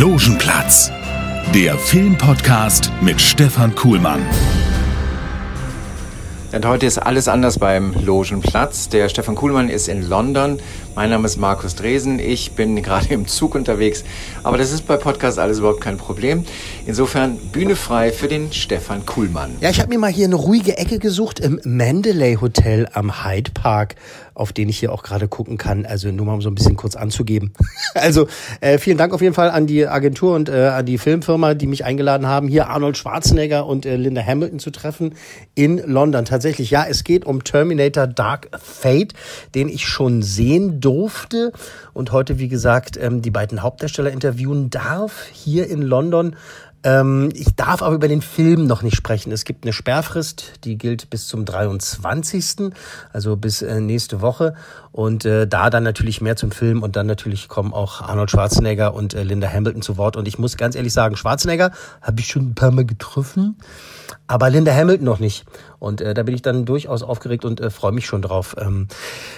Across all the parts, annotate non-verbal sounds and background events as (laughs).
Logenplatz, der Filmpodcast mit Stefan Kuhlmann. Und heute ist alles anders beim Logenplatz. Der Stefan Kuhlmann ist in London. Mein Name ist Markus Dresen. Ich bin (laughs) gerade im Zug unterwegs. Aber das ist bei Podcast alles überhaupt kein Problem. Insofern Bühne frei für den Stefan Kuhlmann. Ja, ich habe mir mal hier eine ruhige Ecke gesucht im Mandalay Hotel am Hyde Park auf den ich hier auch gerade gucken kann. Also nur mal um so ein bisschen kurz anzugeben. (laughs) also äh, vielen Dank auf jeden Fall an die Agentur und äh, an die Filmfirma, die mich eingeladen haben, hier Arnold Schwarzenegger und äh, Linda Hamilton zu treffen in London. Tatsächlich, ja, es geht um Terminator Dark Fate, den ich schon sehen durfte und heute, wie gesagt, ähm, die beiden Hauptdarsteller interviewen darf hier in London. Ähm, ich darf aber über den Film noch nicht sprechen. Es gibt eine Sperrfrist, die gilt bis zum 23., also bis äh, nächste Woche. Und äh, da dann natürlich mehr zum Film und dann natürlich kommen auch Arnold Schwarzenegger und äh, Linda Hamilton zu Wort. Und ich muss ganz ehrlich sagen, Schwarzenegger habe ich schon ein paar Mal getroffen, aber Linda Hamilton noch nicht. Und äh, da bin ich dann durchaus aufgeregt und äh, freue mich schon drauf. Ähm,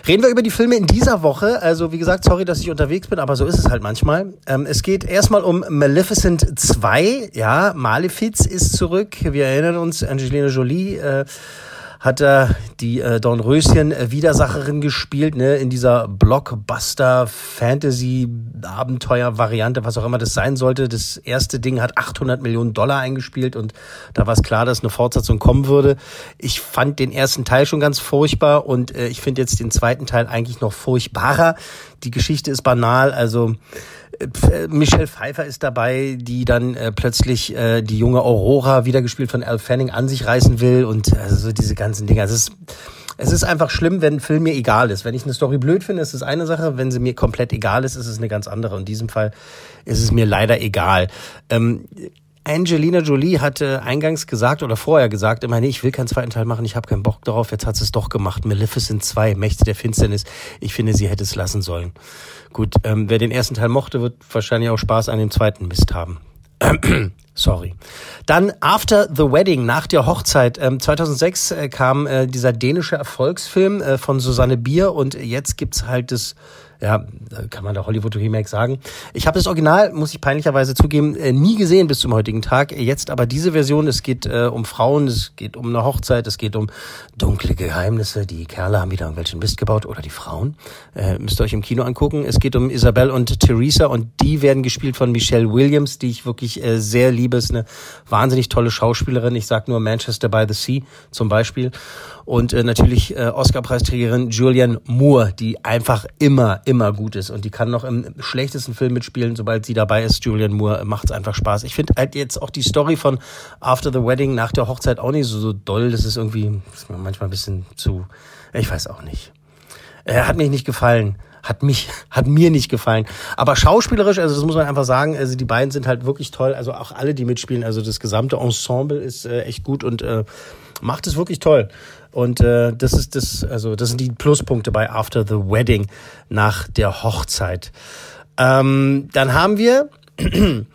reden wir über die Filme in dieser Woche. Also wie gesagt, sorry, dass ich unterwegs bin, aber so ist es halt manchmal. Ähm, es geht erstmal um Maleficent 2. Ja, Malefiz ist zurück. Wir erinnern uns, Angelina Jolie. Äh, hat die äh, Dornröschen äh, Widersacherin gespielt, ne, in dieser Blockbuster Fantasy Abenteuer Variante, was auch immer das sein sollte. Das erste Ding hat 800 Millionen Dollar eingespielt und da war es klar, dass eine Fortsetzung kommen würde. Ich fand den ersten Teil schon ganz furchtbar und äh, ich finde jetzt den zweiten Teil eigentlich noch furchtbarer. Die Geschichte ist banal, also Michelle Pfeiffer ist dabei, die dann äh, plötzlich äh, die junge Aurora, wiedergespielt von Al Fanning, an sich reißen will und also so diese ganzen Dinge. Also es ist, es ist einfach schlimm, wenn ein Film mir egal ist. Wenn ich eine Story blöd finde, ist es eine Sache. Wenn sie mir komplett egal ist, ist es eine ganz andere. In diesem Fall ist es mir leider egal. Ähm, Angelina Jolie hatte eingangs gesagt oder vorher gesagt, immer, nee, ich will keinen zweiten Teil machen, ich habe keinen Bock darauf, jetzt hat sie es doch gemacht. Maleficent 2, Mächte der Finsternis. Ich finde, sie hätte es lassen sollen. Gut, ähm, wer den ersten Teil mochte, wird wahrscheinlich auch Spaß an dem zweiten Mist haben. (clears throat) Sorry. Dann After the Wedding, nach der Hochzeit. Ähm, 2006 äh, kam äh, dieser dänische Erfolgsfilm äh, von Susanne Bier und jetzt gibt's halt das ja, kann man da Hollywood Remake sagen. Ich habe das Original, muss ich peinlicherweise zugeben, äh, nie gesehen bis zum heutigen Tag. Jetzt aber diese Version, es geht äh, um Frauen, es geht um eine Hochzeit, es geht um dunkle Geheimnisse. Die Kerle haben wieder irgendwelchen Mist gebaut oder die Frauen. Äh, müsst ihr euch im Kino angucken. Es geht um Isabel und Theresa und die werden gespielt von Michelle Williams, die ich wirklich äh, sehr liebe. Ist eine wahnsinnig tolle Schauspielerin. Ich sag nur Manchester by the Sea zum Beispiel. Und äh, natürlich äh, Oscar-Preisträgerin Julianne Moore, die einfach immer, immer gut ist. Und die kann noch im schlechtesten Film mitspielen, sobald sie dabei ist. Julianne Moore macht es einfach Spaß. Ich finde halt jetzt auch die Story von After the Wedding nach der Hochzeit auch nicht so, so doll. Das ist irgendwie ist manchmal ein bisschen zu, ich weiß auch nicht. Er hat mich nicht gefallen hat mich, (laughs) hat mir nicht gefallen. Aber schauspielerisch, also das muss man einfach sagen, also die beiden sind halt wirklich toll. Also auch alle, die mitspielen, also das gesamte Ensemble ist äh, echt gut und äh, macht es wirklich toll. Und äh, das ist das, also das sind die Pluspunkte bei After the Wedding nach der Hochzeit. Ähm, dann haben wir (clears throat)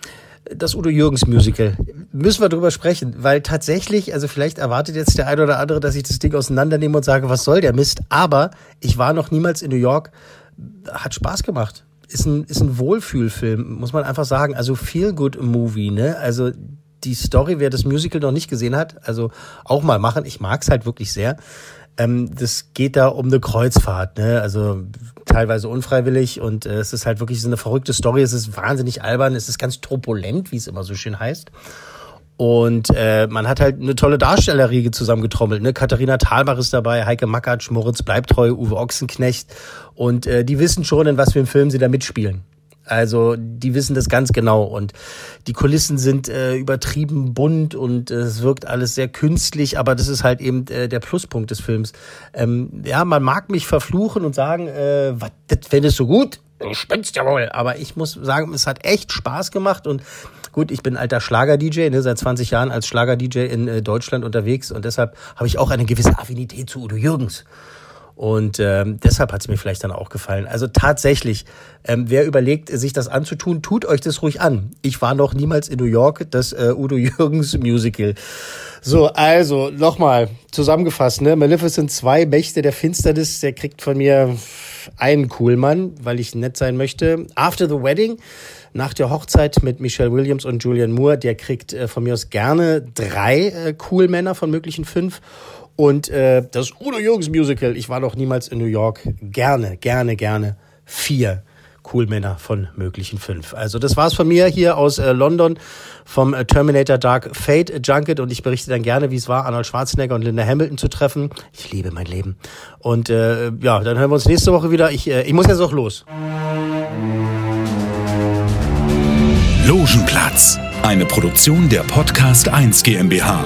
das Udo Jürgens Musical. Müssen wir drüber sprechen, weil tatsächlich, also vielleicht erwartet jetzt der eine oder andere, dass ich das Ding auseinandernehme und sage, was soll der Mist? Aber ich war noch niemals in New York, hat Spaß gemacht. Ist ein, ist ein Wohlfühlfilm, muss man einfach sagen. Also Feel Good Movie, ne? Also die Story, wer das Musical noch nicht gesehen hat, also auch mal machen. Ich mag es halt wirklich sehr. Ähm, das geht da um eine Kreuzfahrt, ne? Also teilweise unfreiwillig und äh, es ist halt wirklich so eine verrückte Story. Es ist wahnsinnig albern, es ist ganz turbulent, wie es immer so schön heißt. Und äh, man hat halt eine tolle Darstellerriege zusammengetrommelt. Ne? Katharina Thalbach ist dabei, Heike Makatsch, Moritz Bleibtreu, Uwe Ochsenknecht. Und äh, die wissen schon, in was für einem Film sie da mitspielen. Also die wissen das ganz genau und die Kulissen sind äh, übertrieben bunt und äh, es wirkt alles sehr künstlich, aber das ist halt eben äh, der Pluspunkt des Films. Ähm, ja, man mag mich verfluchen und sagen, äh, was, das findest du gut? du spinnst ja wohl. Aber ich muss sagen, es hat echt Spaß gemacht und gut, ich bin alter Schlager-DJ, ne, seit 20 Jahren als Schlager-DJ in äh, Deutschland unterwegs und deshalb habe ich auch eine gewisse Affinität zu Udo Jürgens. Und ähm, deshalb hat es mir vielleicht dann auch gefallen. Also tatsächlich, ähm, wer überlegt, sich das anzutun, tut euch das ruhig an. Ich war noch niemals in New York, das äh, Udo (laughs) Jürgens Musical. So, also nochmal zusammengefasst, ne? Maleficent 2, Mächte der Finsternis, der kriegt von mir einen Coolmann, weil ich nett sein möchte. After the Wedding, nach der Hochzeit mit Michelle Williams und Julian Moore, der kriegt äh, von mir aus gerne drei äh, Coolmänner von möglichen fünf. Und äh, das Udo Jürgens Musical, ich war noch niemals in New York, gerne, gerne, gerne vier Coolmänner von möglichen fünf. Also das war's von mir hier aus äh, London vom äh, Terminator Dark Fate Junket und ich berichte dann gerne, wie es war, Arnold Schwarzenegger und Linda Hamilton zu treffen. Ich liebe mein Leben. Und äh, ja, dann hören wir uns nächste Woche wieder. Ich, äh, ich muss jetzt auch los. Logenplatz, eine Produktion der Podcast 1 GmbH.